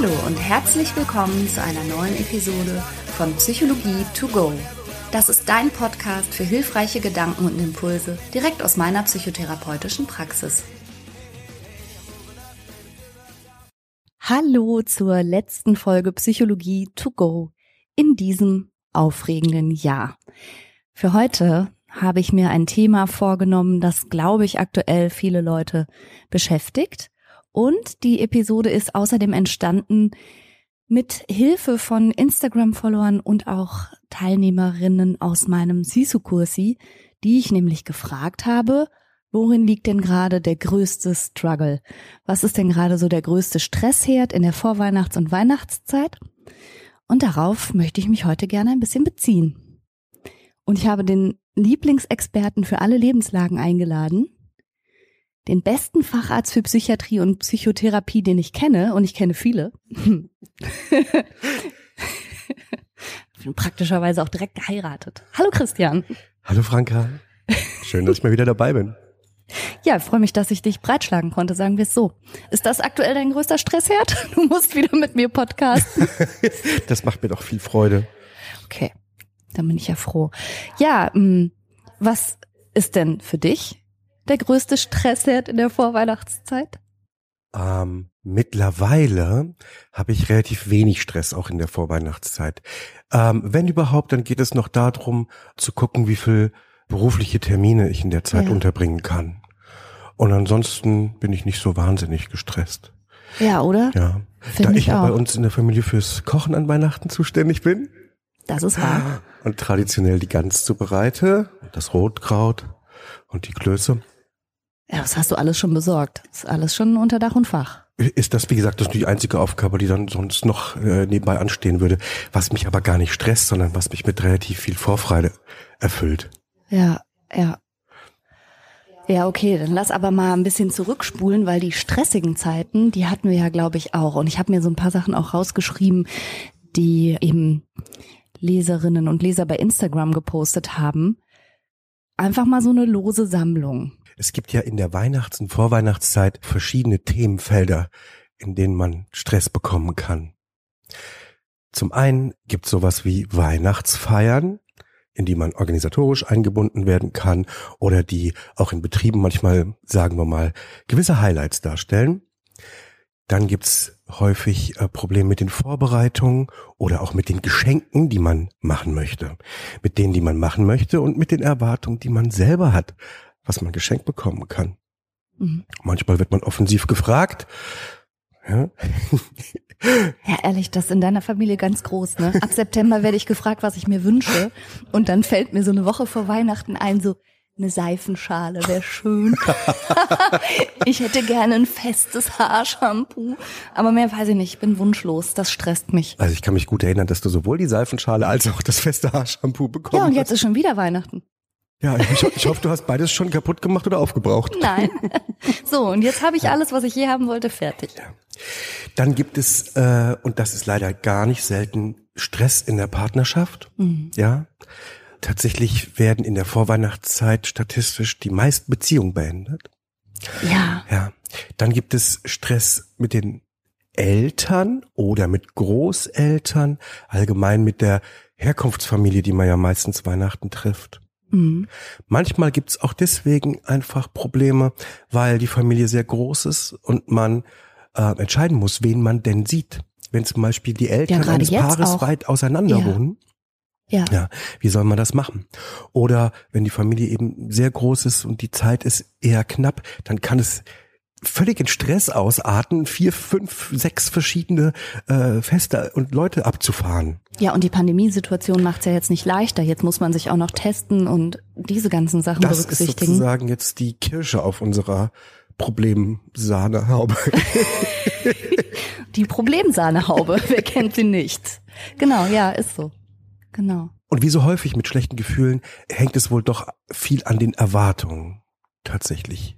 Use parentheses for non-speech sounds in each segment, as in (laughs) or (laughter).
Hallo und herzlich willkommen zu einer neuen Episode von Psychologie to go. Das ist dein Podcast für hilfreiche Gedanken und Impulse direkt aus meiner psychotherapeutischen Praxis. Hallo zur letzten Folge Psychologie to go in diesem aufregenden Jahr. Für heute habe ich mir ein Thema vorgenommen, das, glaube ich, aktuell viele Leute beschäftigt. Und die Episode ist außerdem entstanden mit Hilfe von Instagram-Followern und auch Teilnehmerinnen aus meinem Sisu-Kursi, die ich nämlich gefragt habe, worin liegt denn gerade der größte Struggle? Was ist denn gerade so der größte Stressherd in der Vorweihnachts- und Weihnachtszeit? Und darauf möchte ich mich heute gerne ein bisschen beziehen. Und ich habe den Lieblingsexperten für alle Lebenslagen eingeladen, den besten Facharzt für Psychiatrie und Psychotherapie, den ich kenne, und ich kenne viele. (laughs) praktischerweise auch direkt geheiratet. Hallo Christian. Hallo Franka. Schön, dass ich mal wieder dabei bin. Ja, ich freue mich, dass ich dich breitschlagen konnte, sagen wir es so. Ist das aktuell dein größter Stressherd? (laughs) Du musst wieder mit mir podcasten. (laughs) das macht mir doch viel Freude. Okay, dann bin ich ja froh. Ja, mm, was ist denn für dich der größte Stressherd in der Vorweihnachtszeit? Ähm, mittlerweile habe ich relativ wenig Stress auch in der Vorweihnachtszeit. Ähm, wenn überhaupt, dann geht es noch darum zu gucken, wie viel berufliche Termine ich in der Zeit ja. unterbringen kann. Und ansonsten bin ich nicht so wahnsinnig gestresst. Ja, oder? Ja. Find da ich, ich ja bei uns in der Familie fürs Kochen an Weihnachten zuständig bin. Das ist wahr. Und traditionell die Gans zubereite, das Rotkraut und die Klöße. Ja, das hast du alles schon besorgt. Das ist alles schon unter Dach und Fach. Ist das, wie gesagt, das die einzige Aufgabe, die dann sonst noch äh, nebenbei anstehen würde, was mich aber gar nicht stresst, sondern was mich mit relativ viel Vorfreude erfüllt. Ja, ja. Ja, okay, dann lass aber mal ein bisschen zurückspulen, weil die stressigen Zeiten, die hatten wir ja, glaube ich, auch. Und ich habe mir so ein paar Sachen auch rausgeschrieben, die eben Leserinnen und Leser bei Instagram gepostet haben. Einfach mal so eine lose Sammlung. Es gibt ja in der Weihnachts- und Vorweihnachtszeit verschiedene Themenfelder, in denen man Stress bekommen kann. Zum einen gibt es sowas wie Weihnachtsfeiern, in die man organisatorisch eingebunden werden kann oder die auch in Betrieben manchmal, sagen wir mal, gewisse Highlights darstellen. Dann gibt's häufig äh, Probleme mit den Vorbereitungen oder auch mit den Geschenken, die man machen möchte. Mit denen, die man machen möchte und mit den Erwartungen, die man selber hat was man geschenkt bekommen kann. Mhm. Manchmal wird man offensiv gefragt. Ja. ja, ehrlich, das ist in deiner Familie ganz groß, ne? Ab September werde ich gefragt, was ich mir wünsche. Und dann fällt mir so eine Woche vor Weihnachten ein, so, eine Seifenschale wäre schön. (laughs) ich hätte gerne ein festes Haarshampoo. Aber mehr weiß ich nicht, ich bin wunschlos. Das stresst mich. Also ich kann mich gut erinnern, dass du sowohl die Seifenschale als auch das feste Haarshampoo bekommst. Ja, und jetzt hast. ist schon wieder Weihnachten. Ja, ich, ich hoffe, du hast beides schon kaputt gemacht oder aufgebraucht. (laughs) Nein. So, und jetzt habe ich alles, was ich je haben wollte, fertig. Ja. Dann gibt es, äh, und das ist leider gar nicht selten, Stress in der Partnerschaft. Mhm. Ja. Tatsächlich werden in der Vorweihnachtszeit statistisch die meisten Beziehungen beendet. Ja. Ja. Dann gibt es Stress mit den Eltern oder mit Großeltern, allgemein mit der Herkunftsfamilie, die man ja meistens Weihnachten trifft. Mhm. Manchmal gibt's auch deswegen einfach Probleme, weil die Familie sehr groß ist und man äh, entscheiden muss, wen man denn sieht. Wenn zum Beispiel die Eltern ja, eines Paares auch. weit auseinander ja. wohnen, ja. ja, wie soll man das machen? Oder wenn die Familie eben sehr groß ist und die Zeit ist eher knapp, dann kann es völlig in Stress ausarten, vier, fünf, sechs verschiedene äh, Feste und Leute abzufahren. Ja, und die Pandemiesituation macht es ja jetzt nicht leichter. Jetzt muss man sich auch noch testen und diese ganzen Sachen das berücksichtigen. Das ist sozusagen jetzt die Kirsche auf unserer Problemsahnehaube. (laughs) die Problemsahnehaube, wer kennt sie nicht? Genau, ja, ist so. Genau. Und wie so häufig mit schlechten Gefühlen hängt es wohl doch viel an den Erwartungen tatsächlich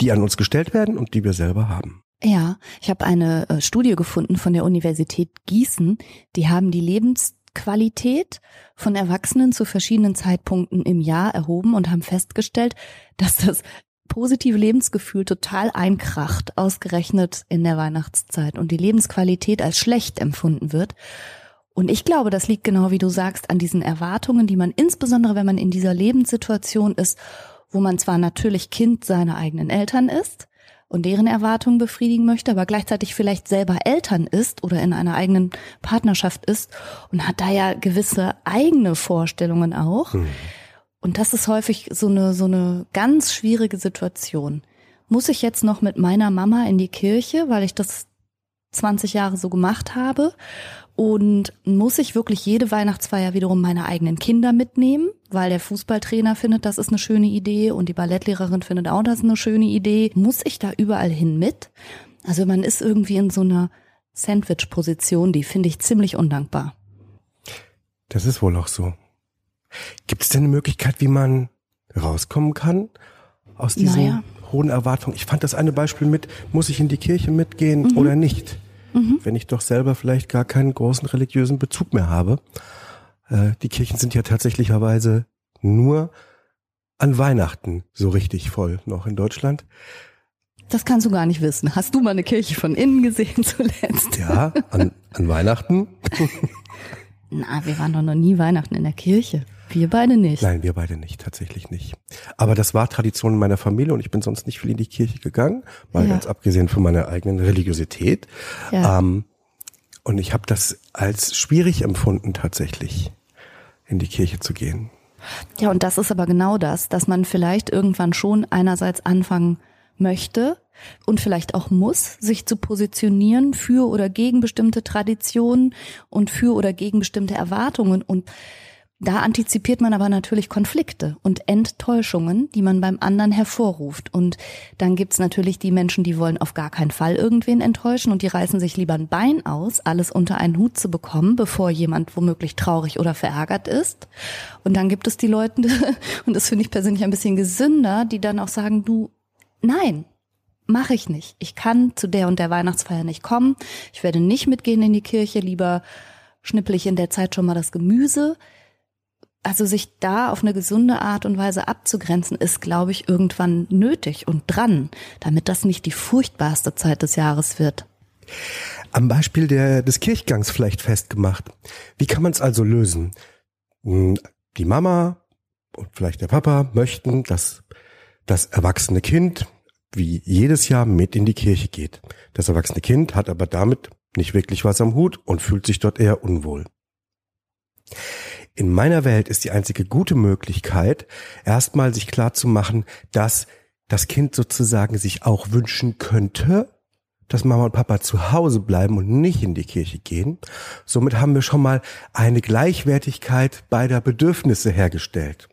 die an uns gestellt werden und die wir selber haben. Ja, ich habe eine äh, Studie gefunden von der Universität Gießen. Die haben die Lebensqualität von Erwachsenen zu verschiedenen Zeitpunkten im Jahr erhoben und haben festgestellt, (laughs) dass das positive Lebensgefühl total einkracht, ausgerechnet in der Weihnachtszeit und die Lebensqualität als schlecht empfunden wird. Und ich glaube, das liegt genau wie du sagst an diesen Erwartungen, die man insbesondere, wenn man in dieser Lebenssituation ist, wo man zwar natürlich Kind seiner eigenen Eltern ist und deren Erwartungen befriedigen möchte, aber gleichzeitig vielleicht selber Eltern ist oder in einer eigenen Partnerschaft ist und hat da ja gewisse eigene Vorstellungen auch. Mhm. Und das ist häufig so eine, so eine ganz schwierige Situation. Muss ich jetzt noch mit meiner Mama in die Kirche, weil ich das 20 Jahre so gemacht habe? Und muss ich wirklich jede Weihnachtsfeier wiederum meine eigenen Kinder mitnehmen, weil der Fußballtrainer findet, das ist eine schöne Idee und die Ballettlehrerin findet auch, das ist eine schöne Idee. Muss ich da überall hin mit? Also man ist irgendwie in so einer Sandwich-Position, die finde ich ziemlich undankbar. Das ist wohl auch so. Gibt es denn eine Möglichkeit, wie man rauskommen kann aus diesen naja. Hohen Erwartungen? Ich fand das eine Beispiel mit, muss ich in die Kirche mitgehen mhm. oder nicht? mhm. wenn ich doch selber vielleicht gar keinen großen religiösen Bezug mehr habe. Äh, die Kirchen sind ja tatsächlicherweise nur an Weihnachten so richtig voll noch in Deutschland. Das kannst du gar nicht wissen. Hast du mal eine Kirche von innen gesehen (laughs) zuletzt? Ja, an, an Weihnachten. (laughs) Na, wir waren doch noch nie Weihnachten in der Kirche. Wir beide nicht. Nein, wir beide nicht, tatsächlich nicht. Aber das war Tradition in meiner Familie und ich bin sonst nicht viel in die Kirche gegangen, mal ja. ganz abgesehen von meiner eigenen Religiosität. Ja. Ähm, und ich habe das als schwierig empfunden, tatsächlich in die Kirche zu gehen. Ja, und das ist aber genau das, dass man vielleicht irgendwann schon einerseits anfangen möchte und vielleicht auch muss, sich zu positionieren für oder gegen bestimmte Traditionen und für oder gegen bestimmte Erwartungen und da antizipiert man aber natürlich Konflikte und Enttäuschungen, die man beim anderen hervorruft. Und dann gibt's natürlich die Menschen, die wollen auf gar keinen Fall irgendwen enttäuschen und die reißen sich lieber ein Bein aus, alles unter einen Hut zu bekommen, bevor jemand womöglich traurig oder verärgert ist. Und dann gibt es die Leute, (laughs) und das finde ich persönlich ein bisschen gesünder, die dann auch sagen, du, nein, mache ich nicht. Ich kann zu der und der Weihnachtsfeier nicht kommen. Ich werde nicht mitgehen in die Kirche, lieber schnippel ich in der Zeit schon mal das Gemüse also sich da auf eine gesunde Art und Weise abzugrenzen, ist, glaube ich, irgendwann nötig und dran, damit das nicht die furchtbarste Zeit des Jahres wird. Am Beispiel der, des Kirchgangs vielleicht festgemacht. Wie kann man es also lösen? Hm, die Mama und vielleicht der Papa möchten, dass das erwachsene Kind wie jedes Jahr mit in die Kirche geht. Das erwachsene Kind hat aber damit nicht wirklich was am Hut und fühlt sich dort eher unwohl. In meiner Welt ist die einzige gute Möglichkeit, erstmal sich klar zu machen, dass das Kind sozusagen sich auch wünschen könnte, dass Mama und Papa zu Hause bleiben und nicht in die Kirche gehen. Somit haben wir schon mal eine Gleichwertigkeit beider Bedürfnisse hergestellt.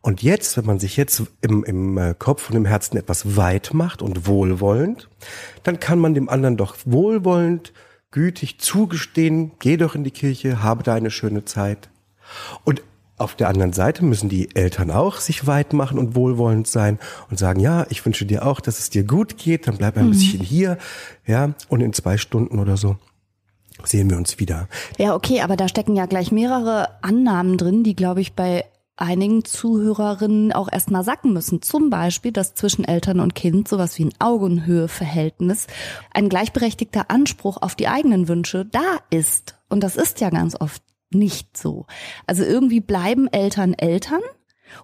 Und jetzt, wenn man sich jetzt im, im äh, Kopf und im Herzen etwas weit macht und wohlwollend, dann kann man dem anderen doch wohlwollend, gütig zugestehen, geh doch in die Kirche, habe da eine schöne Zeit. Und auf der anderen Seite müssen die Eltern auch sich weit machen und wohlwollend sein und sagen, ja, ich wünsche dir auch, dass es dir gut geht, dann bleib ein mhm. bisschen hier, ja, und in zwei Stunden oder so sehen wir uns wieder. Ja, okay, aber da stecken ja gleich mehrere Annahmen drin, die, glaube ich, bei einigen Zuhörerinnen auch erstmal sacken müssen. Zum Beispiel, dass zwischen Eltern und Kind sowas wie ein Augenhöhe-Verhältnis, ein gleichberechtigter Anspruch auf die eigenen Wünsche da ist. Und das ist ja ganz oft nicht so. Also irgendwie bleiben Eltern Eltern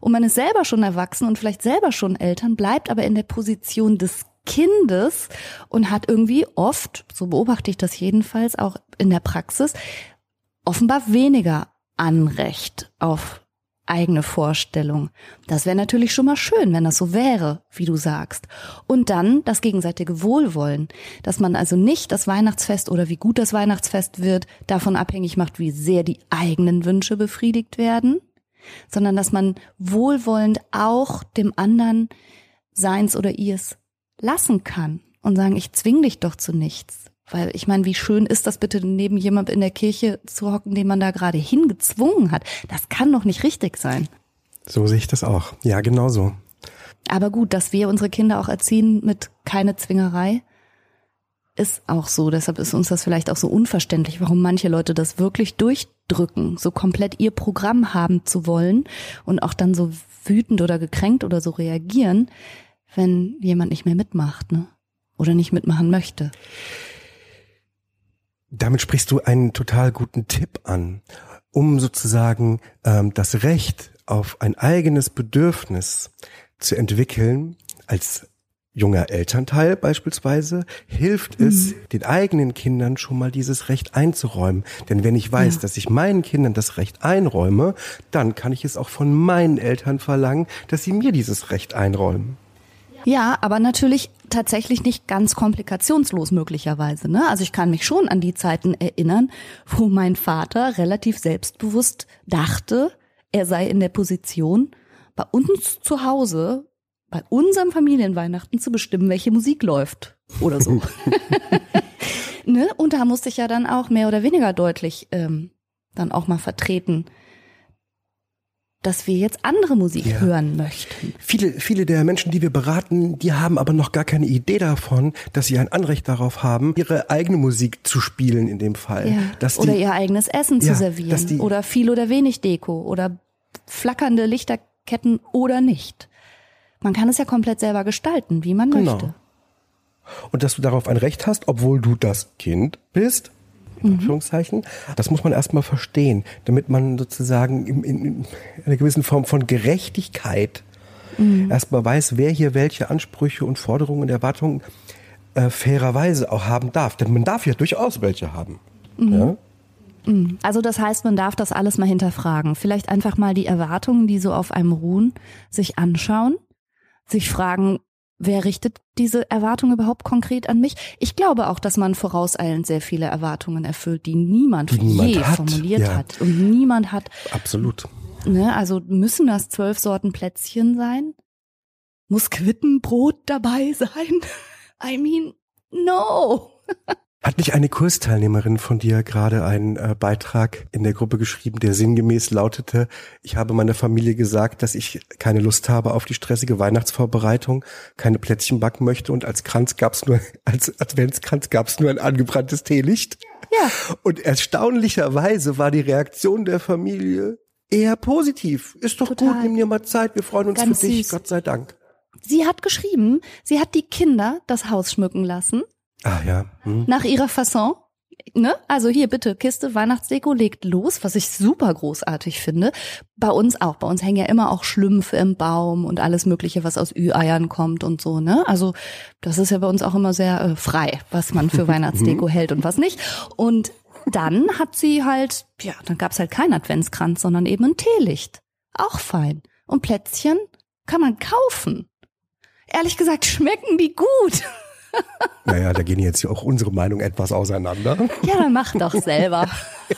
und man ist selber schon erwachsen und vielleicht selber schon Eltern, bleibt aber in der Position des Kindes und hat irgendwie oft, so beobachte ich das jedenfalls auch in der Praxis, offenbar weniger Anrecht auf eigene Vorstellung. Das wäre natürlich schon mal schön, wenn das so wäre, wie du sagst. Und dann das gegenseitige Wohlwollen, dass man also nicht das Weihnachtsfest oder wie gut das Weihnachtsfest wird, davon abhängig macht, wie sehr die eigenen Wünsche befriedigt werden, sondern dass man wohlwollend auch dem anderen seins oder ihrs lassen kann und sagen, ich zwing dich doch zu nichts. Weil ich meine, wie schön ist das bitte, neben jemand in der Kirche zu hocken, den man da gerade hingezwungen hat? Das kann doch nicht richtig sein. So sehe ich das auch. Ja, genau so. Aber gut, dass wir unsere Kinder auch erziehen mit keine Zwingerei, ist auch so. Deshalb ist uns das vielleicht auch so unverständlich, warum manche Leute das wirklich durchdrücken, so komplett ihr Programm haben zu wollen und auch dann so wütend oder gekränkt oder so reagieren, wenn jemand nicht mehr mitmacht, ne? Oder nicht mitmachen möchte. Damit sprichst du einen total guten Tipp an, um sozusagen ähm, das Recht auf ein eigenes Bedürfnis zu entwickeln als junger Elternteil beispielsweise, hilft es mhm. den eigenen Kindern schon mal dieses Recht einzuräumen. Denn wenn ich weiß, ja. dass ich meinen Kindern das Recht einräume, dann kann ich es auch von meinen Eltern verlangen, dass sie mir dieses Recht einräumen. Ja, aber natürlich tatsächlich nicht ganz komplikationslos möglicherweise. Ne? Also ich kann mich schon an die Zeiten erinnern, wo mein Vater relativ selbstbewusst dachte, er sei in der Position, bei uns zu Hause bei unserem Familienweihnachten zu bestimmen, welche Musik läuft oder so. (laughs) ne? Und da musste ich ja dann auch mehr oder weniger deutlich ähm, dann auch mal vertreten, dass wir jetzt andere Musik ja. hören möchten. Viele, viele der Menschen, die wir beraten, die haben aber noch gar keine Idee davon, dass sie ein Anrecht darauf haben, ihre eigene Musik zu spielen in dem Fall. Ja. Dass die, oder ihr eigenes Essen ja, zu servieren. Die, oder viel oder wenig Deko oder flackernde Lichterketten oder nicht. Man kann es ja komplett selber gestalten, wie man genau. möchte. Und dass du darauf ein Recht hast, obwohl du das Kind bist, in mhm. Anführungszeichen, das muss man erstmal verstehen, damit man sozusagen in, in, in einer gewissen Form von Gerechtigkeit mhm. erstmal weiß, wer hier welche Ansprüche und Forderungen und Erwartungen äh, fairerweise auch haben darf. Denn man darf ja durchaus welche haben. Mhm. Ja? Mhm. Also das heißt, man darf das alles mal hinterfragen. Vielleicht einfach mal die Erwartungen, die so auf einem ruhen, sich anschauen sich fragen, wer richtet diese Erwartung überhaupt konkret an mich? Ich glaube auch, dass man vorauseilend sehr viele Erwartungen erfüllt, die niemand, die niemand je hat. formuliert ja. hat. Und niemand hat. Absolut. Ne, also müssen das zwölf Sorten Plätzchen sein? Muss Quittenbrot dabei sein? (laughs) I mean, no. (laughs) Hat nicht eine Kursteilnehmerin von dir gerade einen äh, Beitrag in der Gruppe geschrieben, der sinngemäß lautete, ich habe meiner Familie gesagt, dass ich keine Lust habe auf die stressige Weihnachtsvorbereitung, keine Plätzchen backen möchte und als Kranz gab's nur, (laughs) als Adventskranz gab's nur ein angebranntes Teelicht. Ja. Und erstaunlicherweise war die Reaktion der Familie eher positiv. Ist doch Total. gut, nimm dir mal Zeit, wir freuen uns Ganz für dich, süß. Gott sei Dank. Sie hat geschrieben, sie hat die Kinder das Haus schmücken lassen Ah ja. Hm. Nach ihrer Fasson. Ne? Also hier bitte Kiste Weihnachtsdeko legt los, was ich super großartig finde. Bei uns auch. Bei uns hängen ja immer auch Schlümpfe im Baum und alles Mögliche, was aus Ü-Eiern kommt und so. Ne? Also das ist ja bei uns auch immer sehr äh, frei, was man für (laughs) Weihnachtsdeko hält und was nicht. Und dann hat sie halt, ja, dann gab's halt kein Adventskranz, sondern eben ein Teelicht. Auch fein. Und Plätzchen kann man kaufen. Ehrlich gesagt schmecken die gut. (laughs) Naja, da gehen jetzt auch unsere Meinung etwas auseinander. Ja, dann mach doch selber.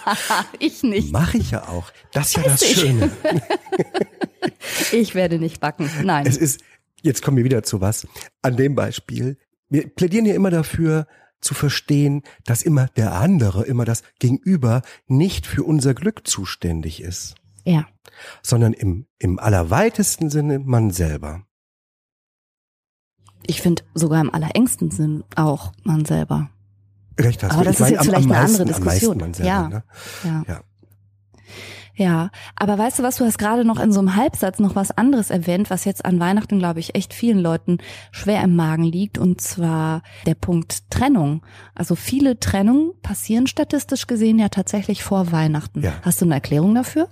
(laughs) ich nicht. Mach ich ja auch. Das ist ja das ich. Schöne. (laughs) ich werde nicht backen. Nein. Es ist, jetzt kommen wir wieder zu was. An dem Beispiel. Wir plädieren ja immer dafür, zu verstehen, dass immer der andere, immer das Gegenüber nicht für unser Glück zuständig ist. Ja. Sondern im, im allerweitesten Sinne man selber. Ich finde sogar im allerengsten Sinn auch man selber. Recht hast Aber du. das ich ist jetzt vielleicht am, am eine meisten, andere Diskussion. Selber, ja. Ne? ja. ja. Ja, aber weißt du was, du hast gerade noch in so einem Halbsatz noch was anderes erwähnt, was jetzt an Weihnachten, glaube ich, echt vielen Leuten schwer im Magen liegt, und zwar der Punkt Trennung. Also viele Trennungen passieren statistisch gesehen ja tatsächlich vor Weihnachten. Ja. Hast du eine Erklärung dafür?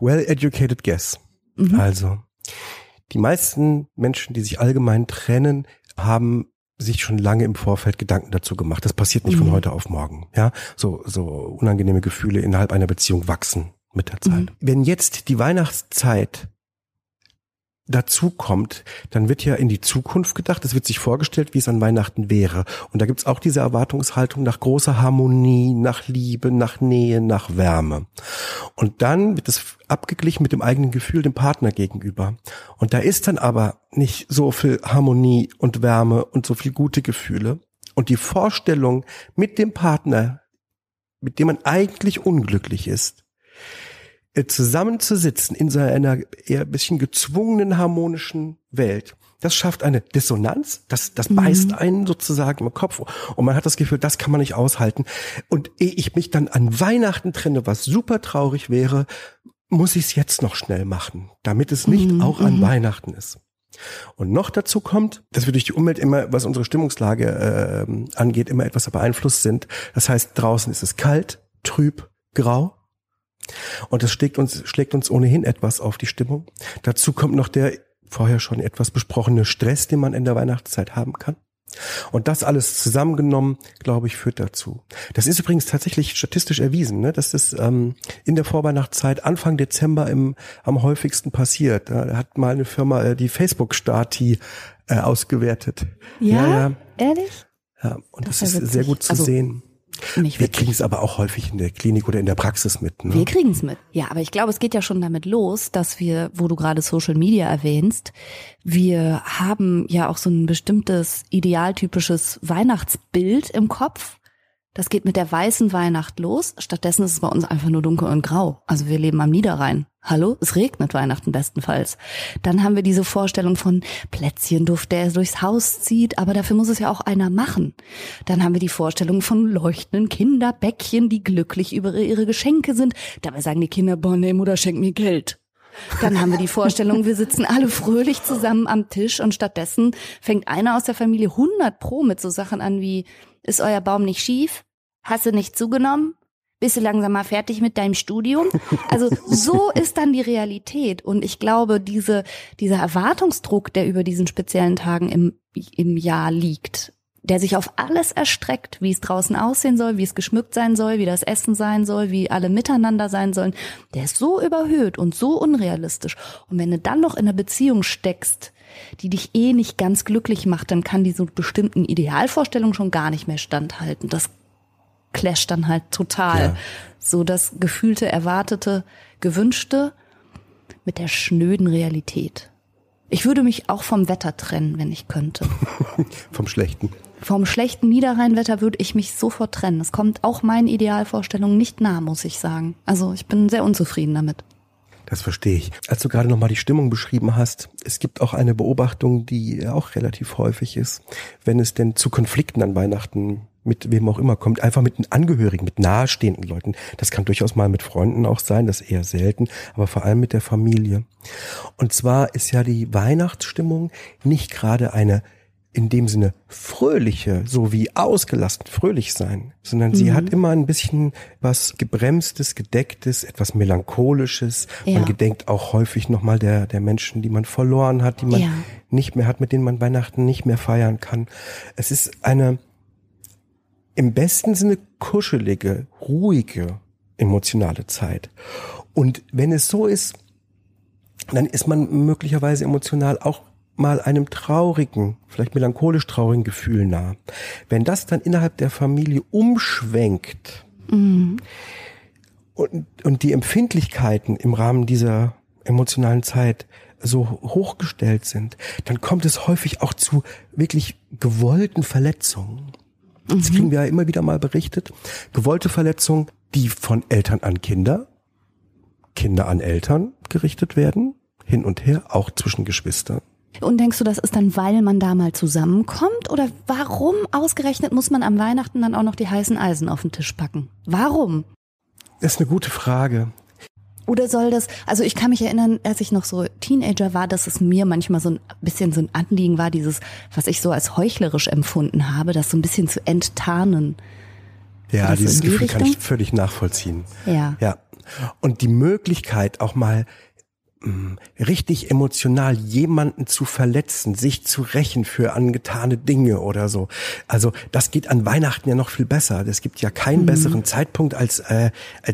Well educated guess. Mhm. Also, die meisten Menschen, die sich allgemein trennen, haben sich schon lange im Vorfeld Gedanken dazu gemacht. Das passiert nicht mhm. von heute auf morgen. Ja, so, so unangenehme Gefühle innerhalb einer Beziehung wachsen mit der Zeit. Mhm. Wenn jetzt die Weihnachtszeit dazu kommt, dann wird ja in die Zukunft gedacht, es wird sich vorgestellt, wie es an Weihnachten wäre. Und da gibt's auch diese Erwartungshaltung nach großer Harmonie, nach Liebe, nach Nähe, nach Wärme. Und dann wird es abgeglichen mit dem eigenen Gefühl dem Partner gegenüber. Und da ist dann aber nicht so viel Harmonie und Wärme und so viel gute Gefühle. Und die Vorstellung mit dem Partner, mit dem man eigentlich unglücklich ist, zusammenzusitzen in so einer eher ein bisschen gezwungenen harmonischen Welt, das schafft eine Dissonanz, das, das mhm. beißt einen sozusagen im Kopf und man hat das Gefühl, das kann man nicht aushalten. Und ehe ich mich dann an Weihnachten trenne, was super traurig wäre, muss ich es jetzt noch schnell machen, damit es nicht mhm. auch an mhm. Weihnachten ist. Und noch dazu kommt, dass wir durch die Umwelt immer, was unsere Stimmungslage äh, angeht, immer etwas beeinflusst sind. Das heißt, draußen ist es kalt, trüb, grau. Und das schlägt uns, schlägt uns ohnehin etwas auf die Stimmung. Dazu kommt noch der vorher schon etwas besprochene Stress, den man in der Weihnachtszeit haben kann. Und das alles zusammengenommen, glaube ich, führt dazu. Das ist übrigens tatsächlich statistisch erwiesen, ne? dass das ähm, in der Vorweihnachtszeit Anfang Dezember im, am häufigsten passiert. Da hat mal eine Firma äh, die Facebook-Stati äh, ausgewertet. Ja, ja, ja, ehrlich? Ja, und das, das ist sehr gut zu also, sehen. Nicht wir kriegen es aber auch häufig in der Klinik oder in der Praxis mit. Ne? Wir kriegen es mit. Ja, aber ich glaube, es geht ja schon damit los, dass wir, wo du gerade Social Media erwähnst, wir haben ja auch so ein bestimmtes idealtypisches Weihnachtsbild im Kopf das geht mit der weißen Weihnacht los. Stattdessen ist es bei uns einfach nur dunkel und grau. Also wir leben am Niederrhein. Hallo, es regnet Weihnachten bestenfalls. Dann haben wir diese Vorstellung von Plätzchenduft, der durchs Haus zieht, aber dafür muss es ja auch einer machen. Dann haben wir die Vorstellung von leuchtenden Kinderbäckchen, die glücklich über ihre Geschenke sind. Dabei sagen die Kinder, boah, nee, Mutter, schenk mir Geld. Dann haben wir die Vorstellung, wir sitzen alle fröhlich zusammen am Tisch und stattdessen fängt einer aus der Familie 100 pro mit so Sachen an wie, ist euer Baum nicht schief? Hast du nicht zugenommen? Bist du langsam mal fertig mit deinem Studium? Also so (laughs) ist dann die Realität. Und ich glaube, diese, dieser Erwartungsdruck, der über diesen speziellen Tagen im, im Jahr liegt, der sich auf alles erstreckt, wie es draußen aussehen soll, wie es geschmückt sein soll, wie das Essen sein soll, wie alle miteinander sein sollen, der ist so überhöht und so unrealistisch. Und wenn du dann noch in einer Beziehung steckst, die dich eh nicht ganz glücklich macht, dann kann diese bestimmten Idealvorstellungen schon gar nicht mehr standhalten. Das clasht dann halt total. Ja. So das gefühlte, erwartete, gewünschte mit der schnöden Realität. Ich würde mich auch vom Wetter trennen, wenn ich könnte. (laughs) vom schlechten. Vom schlechten Niederrheinwetter würde ich mich sofort trennen. Es kommt auch meinen Idealvorstellungen nicht nah, muss ich sagen. Also ich bin sehr unzufrieden damit. Das verstehe ich. Als du gerade nochmal die Stimmung beschrieben hast, es gibt auch eine Beobachtung, die auch relativ häufig ist, wenn es denn zu Konflikten an Weihnachten mit wem auch immer kommt, einfach mit den Angehörigen, mit nahestehenden Leuten. Das kann durchaus mal mit Freunden auch sein, das eher selten, aber vor allem mit der Familie. Und zwar ist ja die Weihnachtsstimmung nicht gerade eine in dem Sinne fröhliche, so wie ausgelassen fröhlich sein, sondern mhm. sie hat immer ein bisschen was gebremstes, gedecktes, etwas melancholisches. Ja. Man gedenkt auch häufig nochmal der, der Menschen, die man verloren hat, die man ja. nicht mehr hat, mit denen man Weihnachten nicht mehr feiern kann. Es ist eine im besten Sinne kuschelige, ruhige, emotionale Zeit. Und wenn es so ist, dann ist man möglicherweise emotional auch mal einem traurigen, vielleicht melancholisch traurigen Gefühl nah. Wenn das dann innerhalb der Familie umschwenkt mhm. und, und die Empfindlichkeiten im Rahmen dieser emotionalen Zeit so hochgestellt sind, dann kommt es häufig auch zu wirklich gewollten Verletzungen. Mhm. Das kriegen wir ja immer wieder mal berichtet. Gewollte Verletzungen, die von Eltern an Kinder, Kinder an Eltern gerichtet werden, hin und her, auch zwischen Geschwistern. Und denkst du, das ist dann, weil man da mal zusammenkommt? Oder warum ausgerechnet muss man am Weihnachten dann auch noch die heißen Eisen auf den Tisch packen? Warum? Das ist eine gute Frage. Oder soll das, also ich kann mich erinnern, als ich noch so Teenager war, dass es mir manchmal so ein bisschen so ein Anliegen war, dieses, was ich so als heuchlerisch empfunden habe, das so ein bisschen zu enttarnen. Ja, dieses die Gefühl Richtung? kann ich völlig nachvollziehen. Ja. Ja. Und die Möglichkeit auch mal richtig emotional jemanden zu verletzen, sich zu rächen für angetane Dinge oder so. Also das geht an Weihnachten ja noch viel besser. Es gibt ja keinen mhm. besseren Zeitpunkt als äh,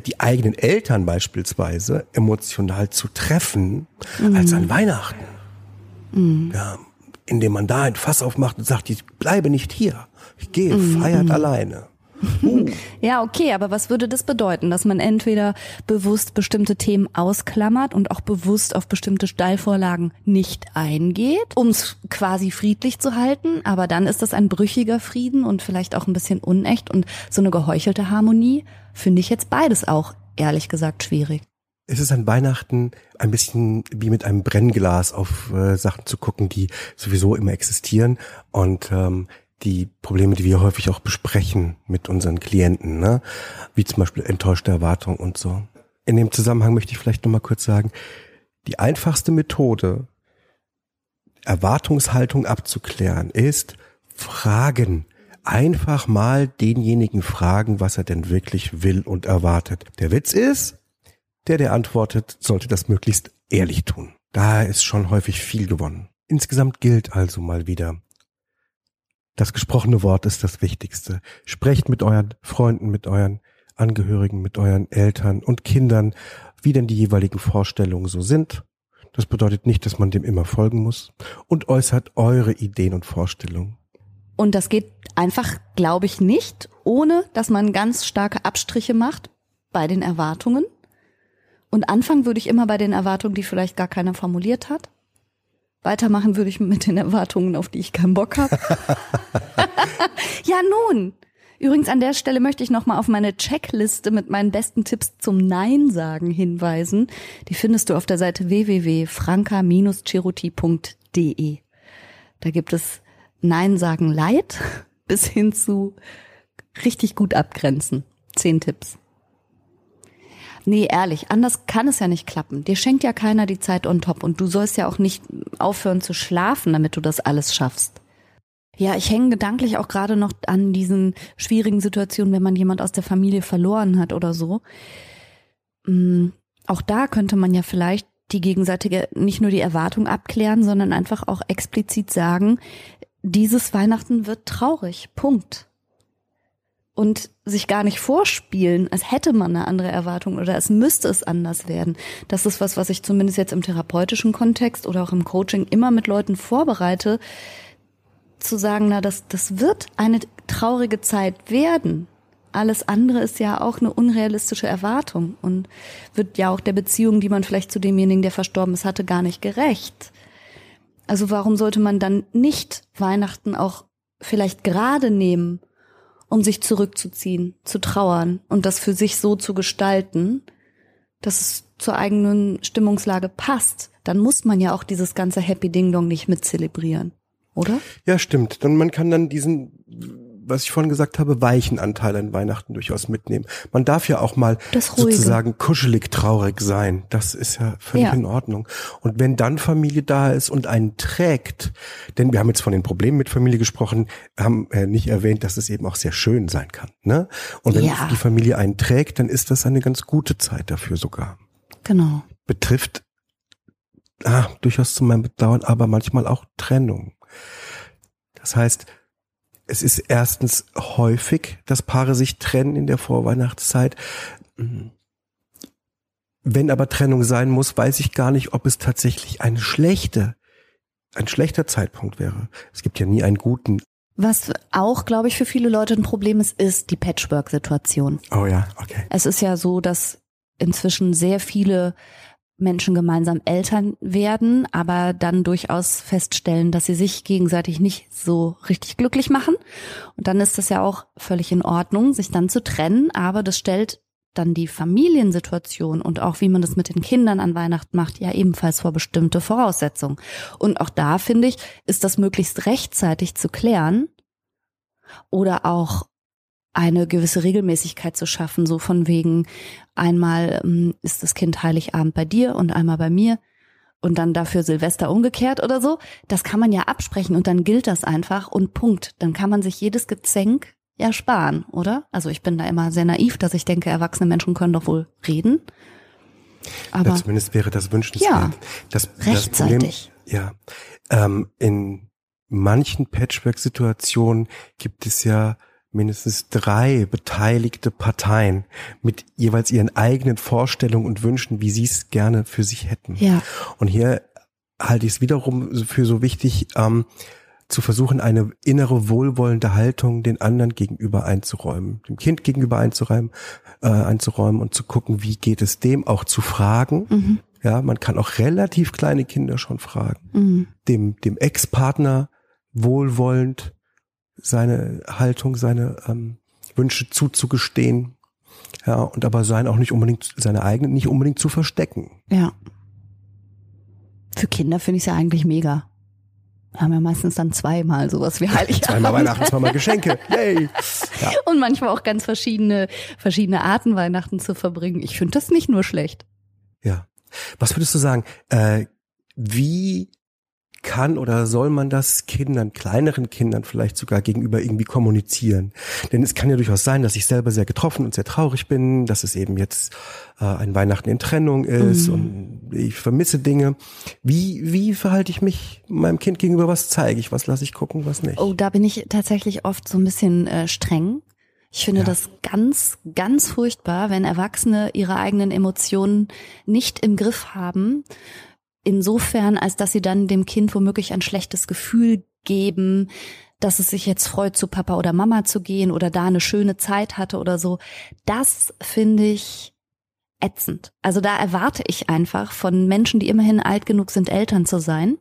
die eigenen Eltern beispielsweise emotional zu treffen mhm. als an Weihnachten. Mhm. Ja, indem man da ein Fass aufmacht und sagt, ich bleibe nicht hier, ich gehe, mhm. feiert mhm. Alleine. Ja, okay, aber was würde das bedeuten, dass man entweder bewusst bestimmte Themen ausklammert und auch bewusst auf bestimmte Steilvorlagen nicht eingeht, um es quasi friedlich zu halten, aber dann ist das ein brüchiger Frieden und vielleicht auch ein bisschen unecht und so eine geheuchelte Harmonie finde ich jetzt beides auch ehrlich gesagt schwierig. Es ist an Weihnachten ein bisschen wie mit einem Brennglas auf äh, Sachen zu gucken, die sowieso immer existieren und ähm, die Probleme, die wir häufig auch besprechen mit unseren Klienten, ne? wie zum Beispiel enttäuschte Erwartungen und so. In dem Zusammenhang möchte ich vielleicht noch mal kurz sagen, die einfachste Methode, Erwartungshaltung abzuklären, ist Fragen. Einfach mal denjenigen fragen, was er denn wirklich will und erwartet. Der Witz ist, der, der antwortet, sollte das möglichst ehrlich tun. Da ist schon häufig viel gewonnen. Insgesamt gilt also mal wieder, das gesprochene Wort ist das Wichtigste. Sprecht mit euren Freunden, mit euren Angehörigen, mit euren Eltern und Kindern, wie denn die jeweiligen Vorstellungen so sind. Das bedeutet nicht, dass man dem immer folgen muss. Und äußert eure Ideen und Vorstellungen. Und das geht einfach, glaube ich, nicht, ohne dass man ganz starke Abstriche macht bei den Erwartungen. Und anfangen würde ich immer bei den Erwartungen, die vielleicht gar keiner formuliert hat. Weitermachen würde ich mit den Erwartungen, auf die ich keinen Bock habe. (laughs) ja, nun. Übrigens an der Stelle möchte ich nochmal auf meine Checkliste mit meinen besten Tipps zum Nein sagen hinweisen. Die findest du auf der Seite www.franka-cheruti.de. Da gibt es Nein sagen leid (laughs) bis hin zu richtig gut abgrenzen. Zehn Tipps. Nee, ehrlich, anders kann es ja nicht klappen. Dir schenkt ja keiner die Zeit on top und du sollst ja auch nicht aufhören zu schlafen, damit du das alles schaffst. Ja, ich hänge gedanklich auch gerade noch an diesen schwierigen Situationen, wenn man jemand aus der Familie verloren hat oder so. Hm, auch da könnte man ja vielleicht die gegenseitige, nicht nur die Erwartung abklären, sondern einfach auch explizit sagen, dieses Weihnachten wird traurig. Punkt und sich gar nicht vorspielen, als hätte man eine andere Erwartung oder es müsste es anders werden. Das ist was, was ich zumindest jetzt im therapeutischen Kontext oder auch im Coaching immer mit Leuten vorbereite, zu sagen, na, das, das wird eine traurige Zeit werden. Alles andere ist ja auch eine unrealistische Erwartung und wird ja auch der Beziehung, die man vielleicht zu demjenigen, der verstorben ist, hatte, gar nicht gerecht. Also warum sollte man dann nicht Weihnachten auch vielleicht gerade nehmen um sich zurückzuziehen, zu trauern und das für sich so zu gestalten, dass es zur eigenen Stimmungslage passt, dann muss man ja auch dieses ganze Happy Ding Dong nicht mit zelebrieren, oder? Ja, stimmt. Dann man kann dann diesen was ich vorhin gesagt habe, weichen Anteil an Weihnachten durchaus mitnehmen. Man darf ja auch mal sozusagen kuschelig traurig sein. Das ist ja völlig ja. in Ordnung. Und wenn dann Familie da ist und einen trägt, denn wir haben jetzt von den Problemen mit Familie gesprochen, haben äh, nicht erwähnt, dass es eben auch sehr schön sein kann. Ne? Und wenn ja. die Familie einen trägt, dann ist das eine ganz gute Zeit dafür sogar. Genau. Betrifft ah, durchaus zu meinem Bedauern, aber manchmal auch Trennung. Das heißt, es ist erstens häufig, dass Paare sich trennen in der Vorweihnachtszeit. Wenn aber Trennung sein muss, weiß ich gar nicht, ob es tatsächlich eine schlechte, ein schlechter Zeitpunkt wäre. Es gibt ja nie einen guten. Was auch, glaube ich, für viele Leute ein Problem ist, ist die Patchwork-Situation. Oh ja, okay. Es ist ja so, dass inzwischen sehr viele Menschen gemeinsam Eltern werden, aber dann durchaus feststellen, dass sie sich gegenseitig nicht so richtig glücklich machen. Und dann ist das ja auch völlig in Ordnung, sich dann zu trennen, aber das stellt dann die Familiensituation und auch wie man das mit den Kindern an Weihnachten macht, ja ebenfalls vor bestimmte Voraussetzungen. Und auch da finde ich, ist das möglichst rechtzeitig zu klären oder auch eine gewisse Regelmäßigkeit zu schaffen, so von wegen einmal ähm, ist das Kind Heiligabend bei dir und einmal bei mir und dann dafür Silvester umgekehrt oder so. Das kann man ja absprechen und dann gilt das einfach und Punkt. Dann kann man sich jedes Gezänk ja sparen, oder? Also ich bin da immer sehr naiv, dass ich denke, erwachsene Menschen können doch wohl reden. Aber ja, zumindest wäre das wünschenswert. Ja, das, rechtzeitig. Das Problem, ja, ähm, in manchen Patchwork-Situationen gibt es ja mindestens drei beteiligte Parteien mit jeweils ihren eigenen Vorstellungen und Wünschen, wie sie es gerne für sich hätten. Ja. Und hier halte ich es wiederum für so wichtig, ähm, zu versuchen, eine innere wohlwollende Haltung den anderen gegenüber einzuräumen, dem Kind gegenüber einzuräumen, äh, einzuräumen und zu gucken, wie geht es dem, auch zu fragen. Mhm. Ja, man kann auch relativ kleine Kinder schon fragen. Mhm. Dem, dem Ex-Partner wohlwollend seine Haltung, seine ähm, Wünsche zuzugestehen. Ja, und aber sein auch nicht unbedingt, seine eigenen nicht unbedingt zu verstecken. Ja. Für Kinder finde ich es ja eigentlich mega. Wir haben ja meistens dann zweimal sowas wie Heiligabend. zweimal Weihnachten, zweimal Geschenke. (laughs) Yay. Ja. Und manchmal auch ganz verschiedene, verschiedene Arten Weihnachten zu verbringen. Ich finde das nicht nur schlecht. Ja. Was würdest du sagen? Äh, wie kann oder soll man das Kindern, kleineren Kindern vielleicht sogar gegenüber irgendwie kommunizieren? Denn es kann ja durchaus sein, dass ich selber sehr getroffen und sehr traurig bin, dass es eben jetzt äh, ein Weihnachten in Trennung ist mhm. und ich vermisse Dinge. Wie, wie verhalte ich mich meinem Kind gegenüber? Was zeige ich? Was lasse ich gucken? Was nicht? Oh, da bin ich tatsächlich oft so ein bisschen äh, streng. Ich finde ja. das ganz, ganz furchtbar, wenn Erwachsene ihre eigenen Emotionen nicht im Griff haben insofern, als dass sie dann dem Kind womöglich ein schlechtes Gefühl geben, dass es sich jetzt freut, zu Papa oder Mama zu gehen oder da eine schöne Zeit hatte oder so. Das finde ich ätzend. Also da erwarte ich einfach von Menschen, die immerhin alt genug sind, Eltern zu sein,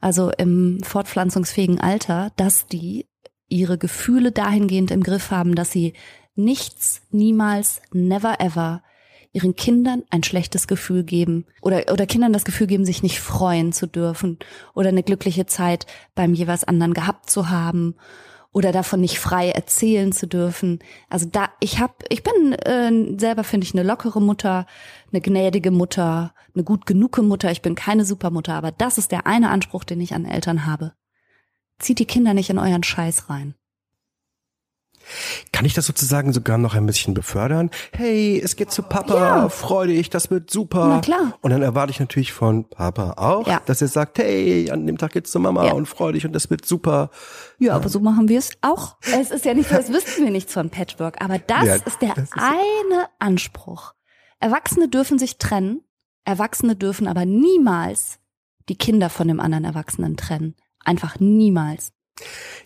also im fortpflanzungsfähigen Alter, dass die ihre Gefühle dahingehend im Griff haben, dass sie nichts, niemals, never ever ihren Kindern ein schlechtes Gefühl geben oder, oder Kindern das Gefühl geben, sich nicht freuen zu dürfen oder eine glückliche Zeit beim jeweils anderen gehabt zu haben oder davon nicht frei erzählen zu dürfen. Also da, ich habe, ich bin äh, selber finde ich eine lockere Mutter, eine gnädige Mutter, eine gut genuge Mutter. Ich bin keine Supermutter, aber das ist der eine Anspruch, den ich an Eltern habe. Zieht die Kinder nicht in euren Scheiß rein. Kann ich das sozusagen sogar noch ein bisschen befördern? Hey, es geht zu Papa, ja. freu dich, das wird super. Na klar. Und dann erwarte ich natürlich von Papa auch, ja. dass er sagt, hey, an dem Tag geht's zu Mama ja. und freu dich und das wird super. Ja, aber so machen wir es auch. Es ist ja nicht so, als wüssten wir nichts von Patchwork, aber das ja, ist der das ist eine Anspruch. Erwachsene dürfen sich trennen, Erwachsene dürfen aber niemals die Kinder von dem anderen Erwachsenen trennen. Einfach niemals.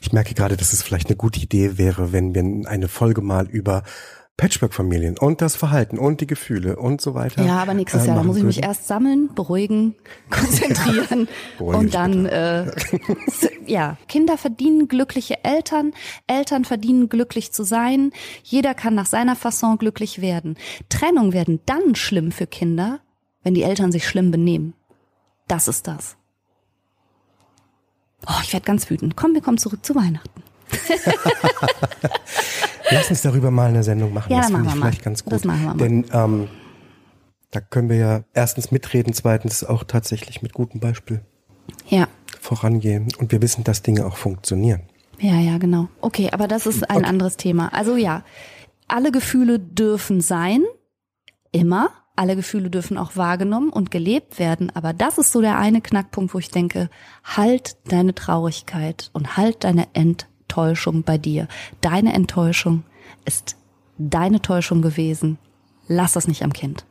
Ich merke gerade, dass es vielleicht eine gute Idee wäre, wenn wir eine Folge mal über Patchwork-Familien und das Verhalten und die Gefühle und so weiter. Ja, aber nächstes äh, Jahr, da muss ich mich erst sammeln, beruhigen, (laughs) konzentrieren und dann, äh, (laughs) ja, Kinder verdienen glückliche Eltern, Eltern verdienen glücklich zu sein, jeder kann nach seiner Fasson glücklich werden. Trennung werden dann schlimm für Kinder, wenn die Eltern sich schlimm benehmen. Das ist das. Oh, ich werde ganz wütend. Komm, wir kommen zurück zu Weihnachten. (laughs) Lass uns darüber mal eine Sendung machen. Ja, das finde ich vielleicht ganz gut. Das machen wir mal. Denn ähm, da können wir ja erstens mitreden, zweitens auch tatsächlich mit gutem Beispiel ja. vorangehen. Und wir wissen, dass Dinge auch funktionieren. Ja, ja, genau. Okay, aber das ist ein okay. anderes Thema. Also ja, alle Gefühle dürfen sein, immer. Alle Gefühle dürfen auch wahrgenommen und gelebt werden, aber das ist so der eine Knackpunkt, wo ich denke, halt deine Traurigkeit und halt deine Enttäuschung bei dir. Deine Enttäuschung ist deine Täuschung gewesen. Lass das nicht am Kind.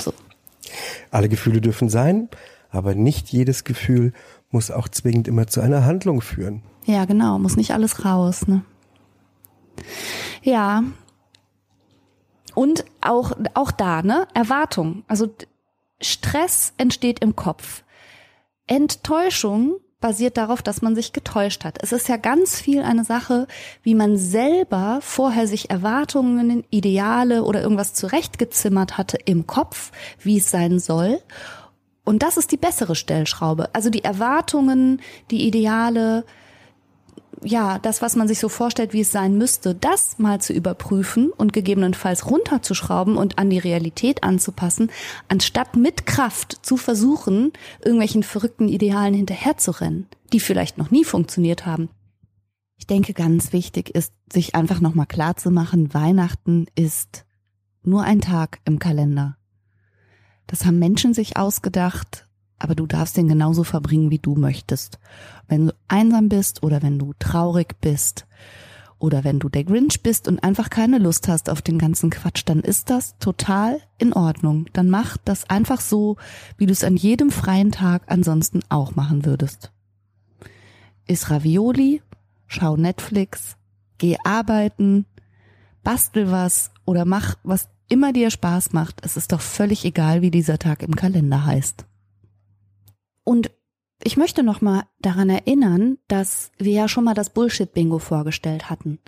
So. Alle Gefühle dürfen sein, aber nicht jedes Gefühl muss auch zwingend immer zu einer Handlung führen. Ja, genau, muss nicht alles raus, ne? Ja, und auch, auch da, ne? Erwartung. Also Stress entsteht im Kopf. Enttäuschung basiert darauf, dass man sich getäuscht hat. Es ist ja ganz viel eine Sache, wie man selber vorher sich Erwartungen, Ideale oder irgendwas zurechtgezimmert hatte im Kopf, wie es sein soll. Und das ist die bessere Stellschraube. Also die Erwartungen, die Ideale, ja, das, was man sich so vorstellt, wie es sein müsste, das mal zu überprüfen und gegebenenfalls runterzuschrauben und an die Realität anzupassen, anstatt mit Kraft zu versuchen, irgendwelchen verrückten Idealen hinterherzurennen, die vielleicht noch nie funktioniert haben. Ich denke, ganz wichtig ist, sich einfach nochmal klar zu machen, Weihnachten ist nur ein Tag im Kalender. Das haben Menschen sich ausgedacht, aber du darfst den genauso verbringen, wie du möchtest. Wenn du einsam bist oder wenn du traurig bist oder wenn du der Grinch bist und einfach keine Lust hast auf den ganzen Quatsch, dann ist das total in Ordnung. Dann mach das einfach so, wie du es an jedem freien Tag ansonsten auch machen würdest. Iss Ravioli, schau Netflix, geh arbeiten, bastel was oder mach was immer dir Spaß macht. Es ist doch völlig egal, wie dieser Tag im Kalender heißt. Und ich möchte noch mal daran erinnern, dass wir ja schon mal das Bullshit-Bingo vorgestellt hatten.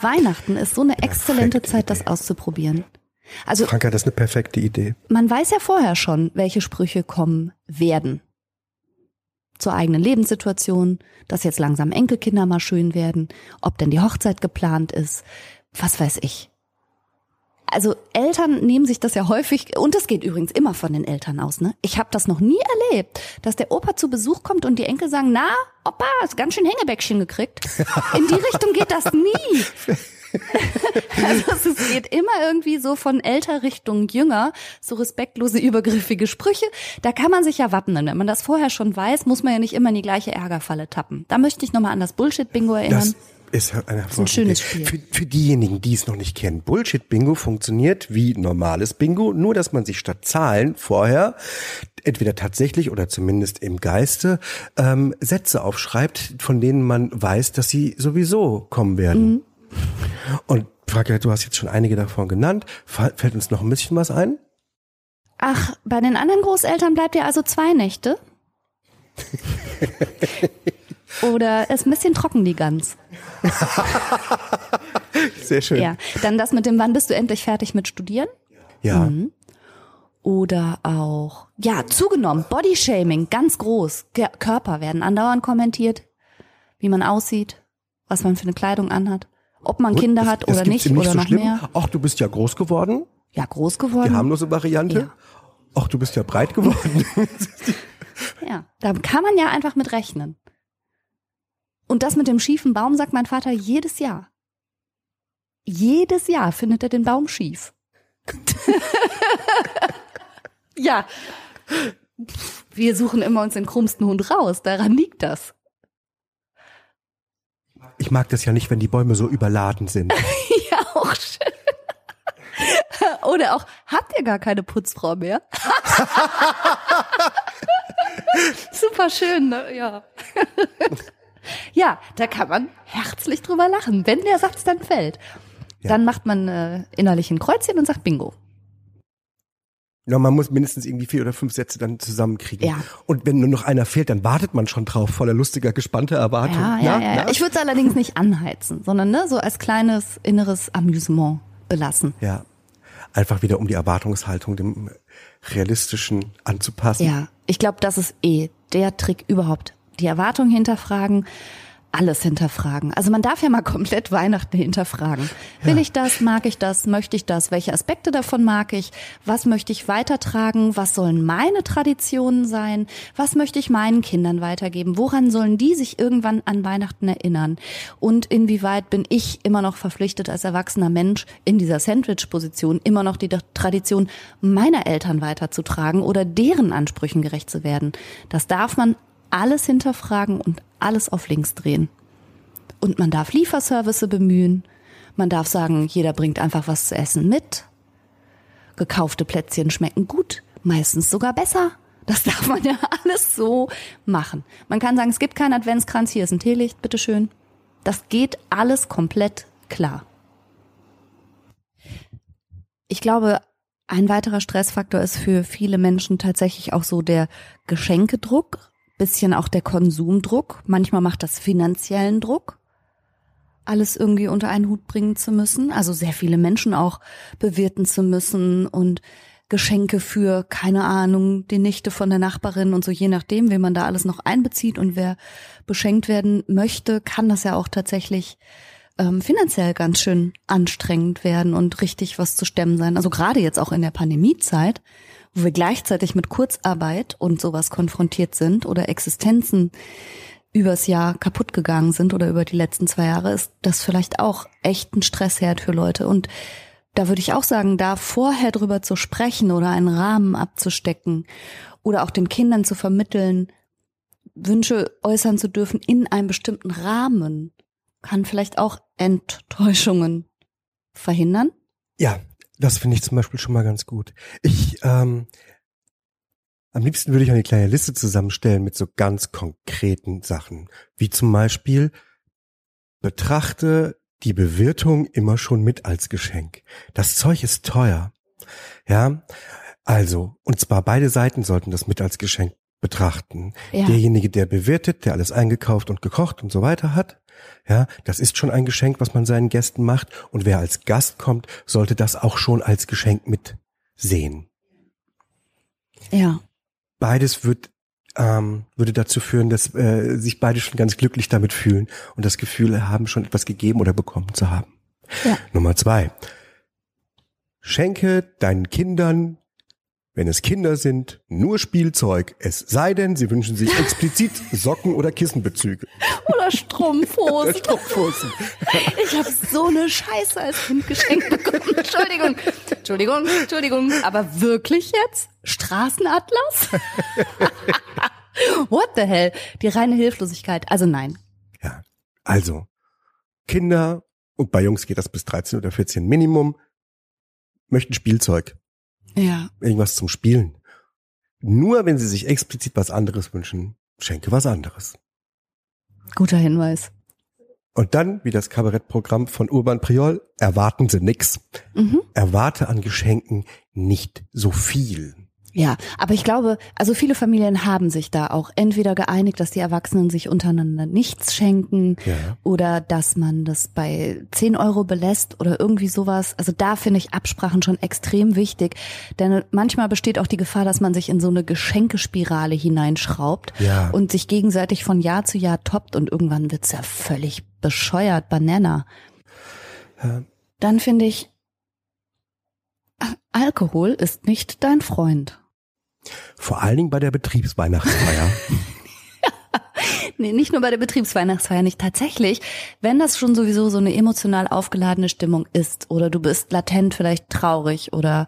Weihnachten ist so eine exzellente perfekte Zeit, das auszuprobieren. Also Franka, das ist eine perfekte Idee. Man weiß ja vorher schon, welche Sprüche kommen werden. Zur eigenen Lebenssituation, dass jetzt langsam Enkelkinder mal schön werden, ob denn die Hochzeit geplant ist, was weiß ich. Also Eltern nehmen sich das ja häufig, und es geht übrigens immer von den Eltern aus, ne? Ich habe das noch nie erlebt, dass der Opa zu Besuch kommt und die Enkel sagen, na, Opa, hast ganz schön Hängebäckchen gekriegt. In die Richtung geht das nie. (laughs) also es geht immer irgendwie so von älter Richtung jünger, so respektlose, übergriffige Sprüche. Da kann man sich ja wappnen. Wenn man das vorher schon weiß, muss man ja nicht immer in die gleiche Ärgerfalle tappen. Da möchte ich nochmal an das Bullshit-Bingo erinnern. Das ist ein, ist ein schönes Spiel. Für, für diejenigen, die es noch nicht kennen, Bullshit-Bingo funktioniert wie normales Bingo, nur dass man sich statt Zahlen vorher entweder tatsächlich oder zumindest im Geiste ähm, Sätze aufschreibt, von denen man weiß, dass sie sowieso kommen werden. Mhm. Und Frage, du hast jetzt schon einige davon genannt. Fällt uns noch ein bisschen was ein? Ach, bei den anderen Großeltern bleibt ihr also zwei Nächte? (laughs) Oder ist ein bisschen trocken die Gans? (laughs) Sehr schön. Ja, dann das mit dem, wann bist du endlich fertig mit Studieren? Ja. Mhm. Oder auch, ja, zugenommen, Bodyshaming, ganz groß. Körper werden andauernd kommentiert, wie man aussieht, was man für eine Kleidung anhat. Ob man Kinder hat oder nicht, nicht oder so noch schlimm. mehr. Ach, du bist ja groß geworden. Ja, groß geworden. Die harmlose Variante. Ja. Ach, du bist ja breit geworden. (laughs) ja, da kann man ja einfach mit rechnen. Und das mit dem schiefen Baum sagt mein Vater jedes Jahr. Jedes Jahr findet er den Baum schief. (laughs) ja. Wir suchen immer uns den krummsten Hund raus. Daran liegt das. Ich mag das ja nicht, wenn die Bäume so überladen sind. (laughs) ja, auch schön. Oder auch, habt ihr gar keine Putzfrau mehr? (laughs) Super schön, ne? Ja. Ja, da kann man herzlich drüber lachen, wenn der Satz dann fällt. Ja. Dann macht man äh, innerlich ein Kreuzchen und sagt Bingo. Ja, man muss mindestens irgendwie vier oder fünf Sätze dann zusammenkriegen. Ja. Und wenn nur noch einer fehlt, dann wartet man schon drauf, voller lustiger, gespannter Erwartung. Ja, ja, ja. ja. Ich würde es allerdings nicht anheizen, sondern ne, so als kleines inneres Amüsement belassen. Ja. Einfach wieder um die Erwartungshaltung dem Realistischen anzupassen. Ja, ich glaube, das ist eh der Trick überhaupt. Die Erwartung hinterfragen alles hinterfragen. Also man darf ja mal (laughs) komplett Weihnachten hinterfragen. Will ja. ich das? Mag ich das? Möchte ich das? Welche Aspekte davon mag ich? Was möchte ich weitertragen? Was sollen meine Traditionen sein? Was möchte ich meinen Kindern weitergeben? Woran sollen die sich irgendwann an Weihnachten erinnern? Und inwieweit bin ich immer noch verpflichtet als erwachsener Mensch in dieser Sandwich-Position immer noch die Tradition meiner Eltern weiterzutragen oder deren Ansprüchen gerecht zu werden? Das darf man alles hinterfragen und alles auf links drehen. Und man darf Lieferservice bemühen. Man darf sagen, jeder bringt einfach was zu essen mit. Gekaufte Plätzchen schmecken gut, meistens sogar besser. Das (laughs) darf man ja alles so machen. Man kann sagen, es gibt keinen Adventskranz, hier ist ein Teelicht, bitteschön. Das geht alles komplett klar. Ich glaube, ein weiterer Stressfaktor ist für viele Menschen tatsächlich auch so der Geschenkedruck bisschen auch der Konsumdruck. Manchmal macht das finanziellen Druck, alles irgendwie unter einen Hut bringen zu müssen. Also sehr viele Menschen auch bewirten zu müssen und Geschenke für, keine Ahnung, die Nichte von der Nachbarin und so, je nachdem, wen man da alles noch einbezieht und wer beschenkt werden möchte, kann das ja auch tatsächlich ähm, finanziell ganz schön anstrengend werden und richtig was zu stemmen sein. Also gerade jetzt auch in der Pandemiezeit wo wir gleichzeitig mit Kurzarbeit und sowas konfrontiert sind oder Existenzen übers Jahr kaputt gegangen sind oder über die letzten zwei Jahre, ist das vielleicht auch echt ein Stressherd für Leute. Und da würde ich auch sagen, da vorher drüber zu sprechen oder einen Rahmen abzustecken oder auch den Kindern zu vermitteln, Wünsche äußern zu dürfen in einem bestimmten Rahmen, kann vielleicht auch Enttäuschungen verhindern. Ja, das finde ich zum Beispiel schon mal ganz gut. Ich, ähm, am liebsten würde ich eine kleine Liste zusammenstellen mit so ganz konkreten Sachen, wie zum Beispiel betrachte die Bewirtung immer schon mit als Geschenk. Das Zeug ist teuer. Ja, also, und zwar beide Seiten sollten das mit als Geschenk betrachten. Ja. Derjenige, der bewirtet, der alles eingekauft und gekocht und so weiter hat, ja, das ist schon ein Geschenk, was man seinen Gästen macht. Und wer als Gast kommt, sollte das auch schon als Geschenk mit sehen. Ja. Beides wird ähm, würde dazu führen, dass äh, sich beide schon ganz glücklich damit fühlen und das Gefühl haben, schon etwas gegeben oder bekommen zu haben. Ja. Nummer zwei. Schenke deinen Kindern, wenn es Kinder sind, nur Spielzeug. Es sei denn, sie wünschen sich explizit (laughs) Socken oder Kissenbezüge. Oder Strumpfhosen. (laughs) Strumpfhosen. Ich habe so eine Scheiße als Kind geschenkt bekommen. (laughs) Entschuldigung. Entschuldigung, Entschuldigung. Aber wirklich jetzt? Straßenatlas? What the hell? Die reine Hilflosigkeit. Also nein. Ja. Also, Kinder, und bei Jungs geht das bis 13 oder 14 Minimum, möchten Spielzeug. Ja. Irgendwas zum Spielen. Nur wenn sie sich explizit was anderes wünschen, schenke was anderes. Guter Hinweis. Und dann, wie das Kabarettprogramm von Urban Priol, erwarten sie nix. Mhm. Erwarte an Geschenken nicht so viel. Ja, aber ich glaube, also viele Familien haben sich da auch entweder geeinigt, dass die Erwachsenen sich untereinander nichts schenken ja. oder dass man das bei 10 Euro belässt oder irgendwie sowas. Also da finde ich Absprachen schon extrem wichtig, denn manchmal besteht auch die Gefahr, dass man sich in so eine Geschenkespirale hineinschraubt ja. und sich gegenseitig von Jahr zu Jahr toppt und irgendwann wird's ja völlig bescheuert, Banana. Ja. Dann finde ich, Alkohol ist nicht dein Freund. Vor allen Dingen bei der Betriebsweihnachtsfeier. (laughs) nee, nicht nur bei der Betriebsweihnachtsfeier, nicht tatsächlich. Wenn das schon sowieso so eine emotional aufgeladene Stimmung ist oder du bist latent vielleicht traurig oder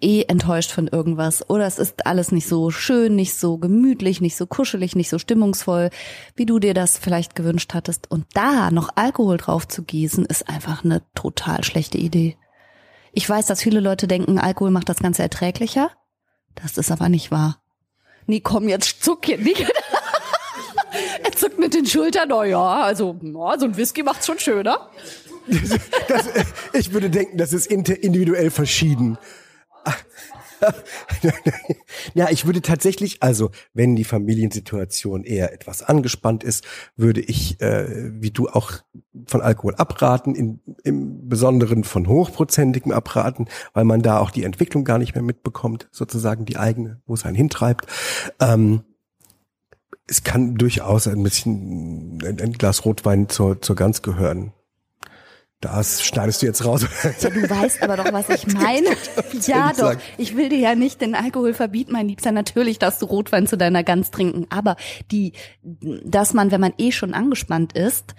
eh enttäuscht von irgendwas oder es ist alles nicht so schön, nicht so gemütlich, nicht so kuschelig, nicht so stimmungsvoll, wie du dir das vielleicht gewünscht hattest und da noch Alkohol drauf zu gießen, ist einfach eine total schlechte Idee. Ich weiß, dass viele Leute denken, Alkohol macht das Ganze erträglicher. Das ist aber nicht wahr. Nee, komm, jetzt zuck hier nicht. (laughs) er zuckt mit den Schultern, na ja, also na, so ein Whisky macht's schon schöner. Das, ich würde denken, das ist individuell verschieden. (laughs) ja, ich würde tatsächlich, also wenn die Familiensituation eher etwas angespannt ist, würde ich, äh, wie du auch von Alkohol abraten, in, im Besonderen von hochprozentigem abraten, weil man da auch die Entwicklung gar nicht mehr mitbekommt, sozusagen die eigene, wo es einen hintreibt. Ähm, es kann durchaus ein bisschen ein, Glas Rotwein zur, zur Gans gehören. Das schneidest du jetzt raus. Ja, du weißt aber doch, was ich (laughs) meine. ja, doch. Ich will dir ja nicht den Alkohol verbieten, mein Liebster. Natürlich darfst du Rotwein zu deiner Gans trinken. Aber die, dass man, wenn man eh schon angespannt ist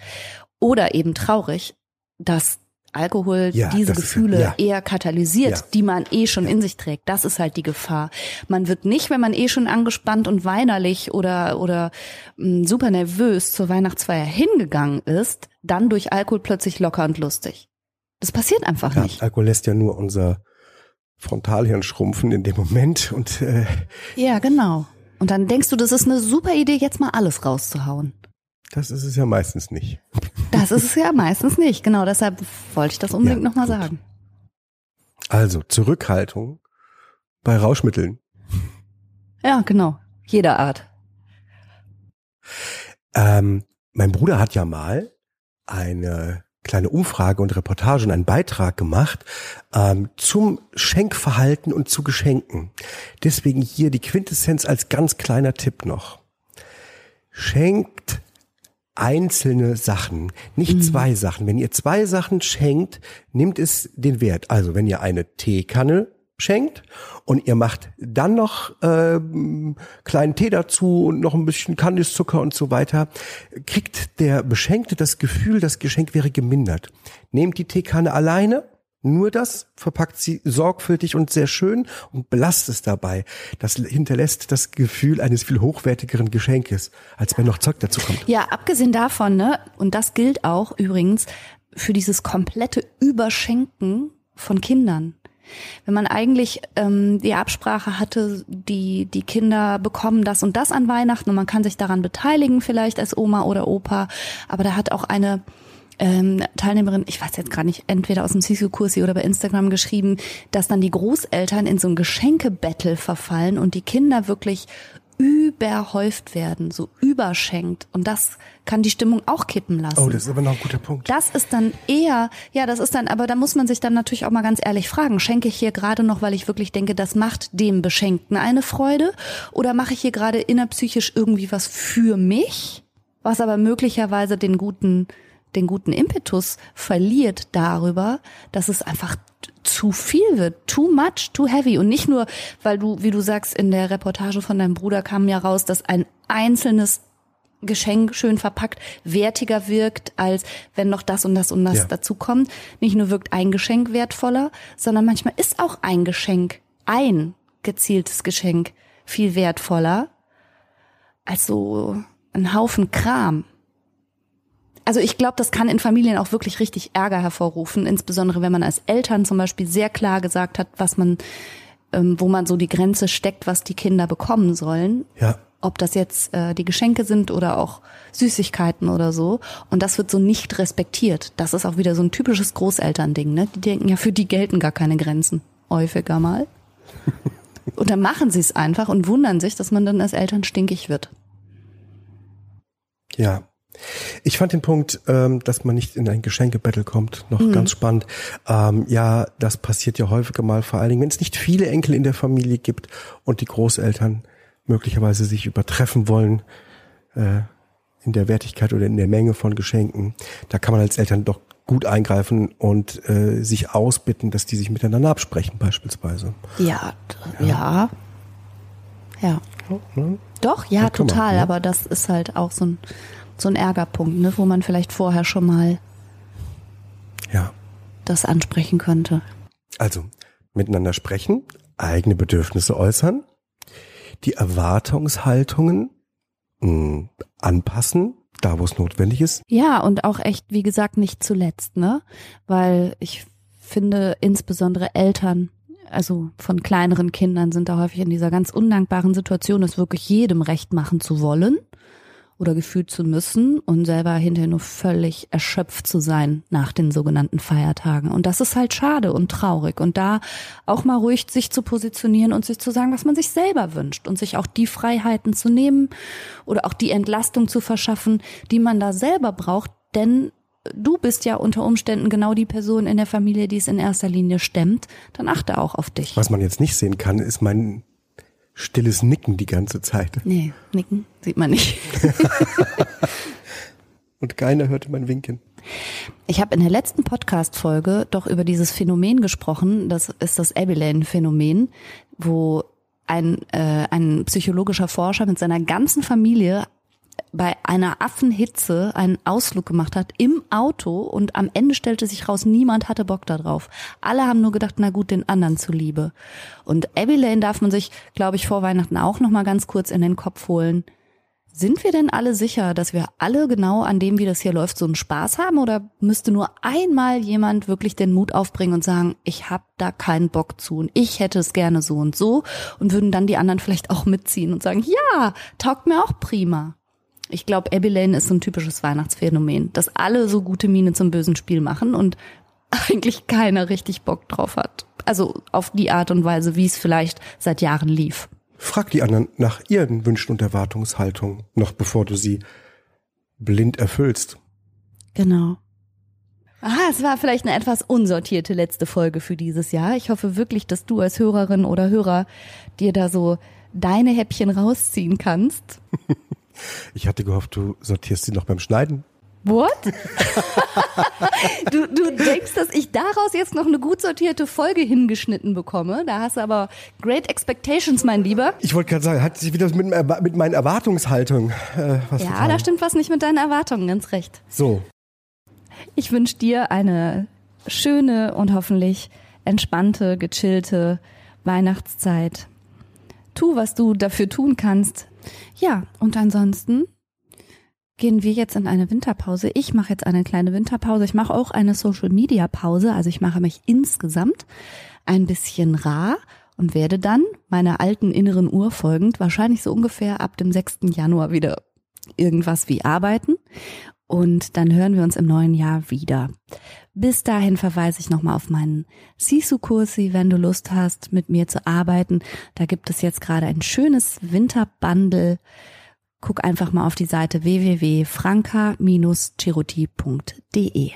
oder eben traurig, dass Alkohol ja, diese Gefühle ist, ja. eher katalysiert, ja. die man eh schon in sich trägt. Das ist halt die Gefahr. Man wird nicht, wenn man eh schon angespannt und weinerlich oder oder mh, mm, super nervös zur Weihnachtsfeier hingegangen ist, dann durch Alkohol plötzlich locker und lustig. Das passiert einfach nicht. Alkohol lässt ja nur unser Frontalhirn schrumpfen in dem Moment und äh, ja genau. Und dann denkst du, das ist eine super Idee, jetzt mal alles rauszuhauen. Das ist es ja meistens nicht. Das ist es ja meistens nicht. Genau, deshalb wollte ich das unbedingt ja, nochmal sagen. Also Zurückhaltung bei Rauschmitteln. Ja, genau. Jeder Art. Ähm, mein Bruder hat ja mal eine kleine Umfrage und Reportage und einen Beitrag gemacht ähm, zum Schenkverhalten und zu Geschenken. Deswegen hier die Quintessenz als ganz kleiner Tipp noch. Schenkt einzelne Sachen, nicht mhm. zwei Sachen. Wenn ihr zwei Sachen schenkt, nimmt es den Wert. Also wenn ihr eine Teekanne schenkt und ihr macht dann noch äh, kleinen Tee dazu und noch ein bisschen Kandiszucker und so weiter, kriegt der Beschenkte das Gefühl, das Geschenk wäre gemindert. Nehmt die Teekanne alleine nur das verpackt sie sorgfältig und sehr schön und belasst es dabei. Das hinterlässt das Gefühl eines viel hochwertigeren Geschenkes, als wenn noch Zeug dazu kommt. Ja, abgesehen davon, ne, und das gilt auch übrigens für dieses komplette Überschenken von Kindern. Wenn man eigentlich ähm, die Absprache hatte, die, die Kinder bekommen das und das an Weihnachten und man kann sich daran beteiligen, vielleicht als Oma oder Opa, aber da hat auch eine ähm, Teilnehmerin, ich weiß jetzt gar nicht, entweder aus dem Sisu-Kursi oder bei Instagram geschrieben, dass dann die Großeltern in so ein Geschenkebattle verfallen und die Kinder wirklich überhäuft werden, so überschenkt. Und das kann die Stimmung auch kippen lassen. Oh, das ist aber noch ein guter Punkt. Das ist dann eher, ja, das ist dann, aber da muss man sich dann natürlich auch mal ganz ehrlich fragen, schenke ich hier gerade noch, weil ich wirklich denke, das macht dem Beschenkten eine Freude? Oder mache ich hier gerade innerpsychisch irgendwie was für mich, was aber möglicherweise den guten den guten Impetus verliert darüber, dass es einfach zu viel wird, too much, too heavy. Und nicht nur, weil du, wie du sagst, in der Reportage von deinem Bruder kam ja raus, dass ein einzelnes Geschenk schön verpackt wertiger wirkt, als wenn noch das und das und das ja. dazu kommt. Nicht nur wirkt ein Geschenk wertvoller, sondern manchmal ist auch ein Geschenk, ein gezieltes Geschenk viel wertvoller als so ein Haufen Kram. Also ich glaube, das kann in Familien auch wirklich richtig Ärger hervorrufen, insbesondere wenn man als Eltern zum Beispiel sehr klar gesagt hat, was man, ähm, wo man so die Grenze steckt, was die Kinder bekommen sollen. Ja ob das jetzt äh, die Geschenke sind oder auch Süßigkeiten oder so. Und das wird so nicht respektiert. Das ist auch wieder so ein typisches Großelternding. Ne? Die denken ja, für die gelten gar keine Grenzen. Häufiger mal. (laughs) und dann machen sie es einfach und wundern sich, dass man dann als Eltern stinkig wird. Ja. Ich fand den Punkt, ähm, dass man nicht in ein Geschenkebattle kommt, noch mhm. ganz spannend. Ähm, ja, das passiert ja häufiger mal, vor allen Dingen, wenn es nicht viele Enkel in der Familie gibt und die Großeltern möglicherweise sich übertreffen wollen äh, in der Wertigkeit oder in der Menge von Geschenken. Da kann man als Eltern doch gut eingreifen und äh, sich ausbitten, dass die sich miteinander absprechen beispielsweise. Ja, ja. Ja. ja. Ne? Doch, ja, ja total. Man, ne? Aber das ist halt auch so ein, so ein Ärgerpunkt, ne, wo man vielleicht vorher schon mal ja. das ansprechen könnte. Also, miteinander sprechen, eigene Bedürfnisse äußern, die Erwartungshaltungen mh, hm, anpassen, da wo es notwendig ist. Ja, und auch echt, wie gesagt, nicht zuletzt, ne? Weil ich finde, insbesondere Eltern, also von kleineren Kindern sind da häufig in dieser ganz undankbaren Situation, es wirklich jedem recht machen zu wollen oder gefühlt zu müssen und selber hinterher nur völlig erschöpft zu sein nach den sogenannten Feiertagen. Und das ist halt schade und traurig. Und da auch mal ruhig sich zu positionieren und sich zu sagen, was man sich selber wünscht und sich auch die Freiheiten zu nehmen oder auch die Entlastung zu verschaffen, die man da selber braucht. Denn du bist ja unter Umständen genau die Person in der Familie, die es in erster Linie stemmt, dann achte auch auf dich. Was man jetzt nicht sehen kann, ist mein stilles Nicken die ganze Zeit. Nee, Nicken sieht man nicht. (laughs) Und keiner hörte mein Winken. Ich habe in der letzten Podcast-Folge doch über dieses Phänomen gesprochen, das ist das Abilene-Phänomen, wo ein, äh, ein psychologischer Forscher mit seiner ganzen Familie bei einer Affenhitze einen Ausflug gemacht hat im Auto und am Ende stellte sich raus, niemand hatte Bock darauf. Alle haben nur gedacht, na gut, den anderen zuliebe. Und Abby Lane darf man sich, glaube ich, vor Weihnachten auch noch mal ganz kurz in den Kopf holen. Sind wir denn alle sicher, dass wir alle genau an dem, wie das hier läuft, so einen Spaß haben? Oder müsste nur einmal jemand wirklich den Mut aufbringen und sagen, ich hab da keinen Bock zu und ich hätte es gerne so und so und würden dann die anderen vielleicht auch mitziehen und sagen, ja, taugt mir auch prima. Ich glaube, Abilene ist so ein typisches Weihnachtsphänomen, dass alle so gute Miene zum bösen Spiel machen und (laughs) eigentlich keiner richtig Bock drauf hat. Also auf die Art und Weise, wie es vielleicht seit Jahren lief. Frag die anderen nach ihren Wünschen und Erwartungshaltungen, noch bevor du sie blind erfüllst. Genau. Aha, es war vielleicht eine etwas unsortierte letzte Folge für dieses Jahr. Ich hoffe wirklich, dass du als Hörerin oder Hörer dir da so deine Häppchen rausziehen kannst. (laughs) Ich hatte gehofft, du sortierst sie noch beim Schneiden. What? (laughs) du, du denkst, dass ich daraus jetzt noch eine gut sortierte Folge hingeschnitten bekomme? Da hast du aber great expectations, mein Lieber. Ich wollte gerade sagen, hat sich wieder mit, mit meinen Erwartungshaltungen äh, was Ja, da stimmt was nicht mit deinen Erwartungen, ganz recht. So. Ich wünsche dir eine schöne und hoffentlich entspannte, gechillte Weihnachtszeit. Tu, was du dafür tun kannst, ja, und ansonsten gehen wir jetzt in eine Winterpause. Ich mache jetzt eine kleine Winterpause. Ich mache auch eine Social Media Pause. Also ich mache mich insgesamt ein bisschen rar und werde dann meiner alten inneren Uhr folgend wahrscheinlich so ungefähr ab dem 6. Januar wieder irgendwas wie arbeiten. Und dann hören wir uns im neuen Jahr wieder. Bis dahin verweise ich nochmal auf meinen Sisu-Kursi, wenn du Lust hast, mit mir zu arbeiten. Da gibt es jetzt gerade ein schönes Winterbundle. Guck einfach mal auf die Seite www.franca-chiruti.de.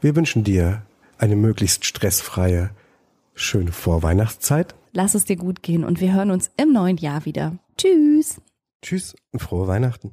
Wir wünschen dir eine möglichst stressfreie, schöne Vorweihnachtszeit. Lass es dir gut gehen und wir hören uns im neuen Jahr wieder. Tschüss. Tschüss und frohe Weihnachten.